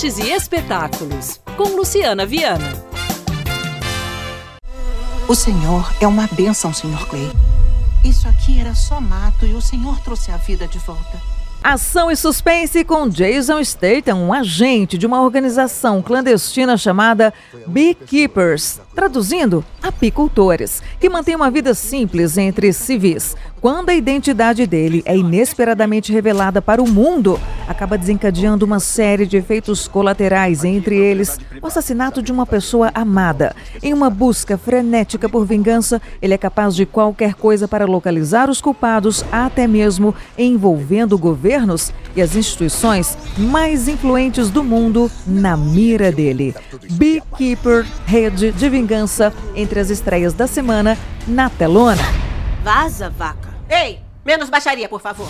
artes e espetáculos, com Luciana Viana. O Senhor é uma bênção, Sr. Clay. Isso aqui era só mato e o Senhor trouxe a vida de volta. Ação e suspense com Jason Statham, um agente de uma organização clandestina chamada Beekeepers, traduzindo, apicultores, que mantém uma vida simples entre civis. Quando a identidade dele é inesperadamente revelada para o mundo, acaba desencadeando uma série de efeitos colaterais, entre eles o assassinato de uma pessoa amada. Em uma busca frenética por vingança, ele é capaz de qualquer coisa para localizar os culpados, até mesmo envolvendo governos e as instituições mais influentes do mundo na mira dele. Beekeeper, rede de vingança entre as estreias da semana na telona. Vaza, vaca. Ei, menos baixaria, por favor.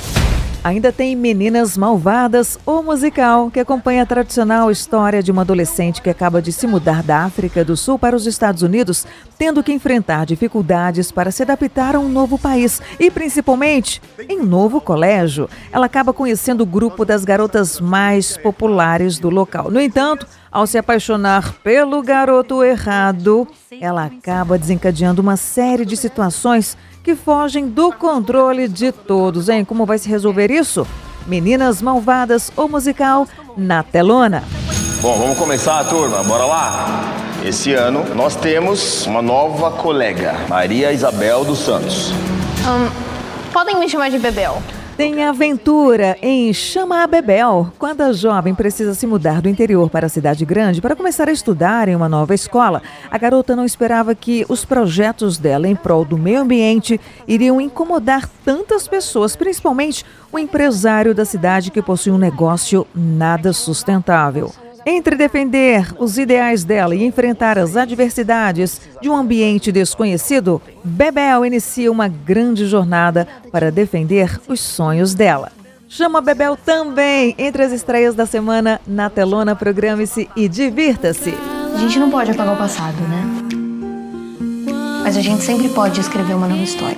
Ainda tem Meninas Malvadas, o musical, que acompanha a tradicional história de uma adolescente que acaba de se mudar da África do Sul para os Estados Unidos, tendo que enfrentar dificuldades para se adaptar a um novo país e, principalmente, em um novo colégio. Ela acaba conhecendo o grupo das garotas mais populares do local. No entanto, ao se apaixonar pelo garoto errado, ela acaba desencadeando uma série de situações que fogem do controle de todos, hein? Como vai se resolver isso? Meninas Malvadas, o musical na telona. Bom, vamos começar a turma, bora lá? Esse ano nós temos uma nova colega, Maria Isabel dos Santos. Um, podem me chamar de Bebel. Tem aventura em Chama a Bebel, quando a jovem precisa se mudar do interior para a cidade grande para começar a estudar em uma nova escola. A garota não esperava que os projetos dela em prol do meio ambiente iriam incomodar tantas pessoas, principalmente o empresário da cidade que possui um negócio nada sustentável. Entre defender os ideais dela e enfrentar as adversidades de um ambiente desconhecido, Bebel inicia uma grande jornada para defender os sonhos dela. Chama Bebel também entre as estreias da semana na telona. Programe-se e divirta-se. A gente não pode apagar o passado, né? Mas a gente sempre pode escrever uma nova história.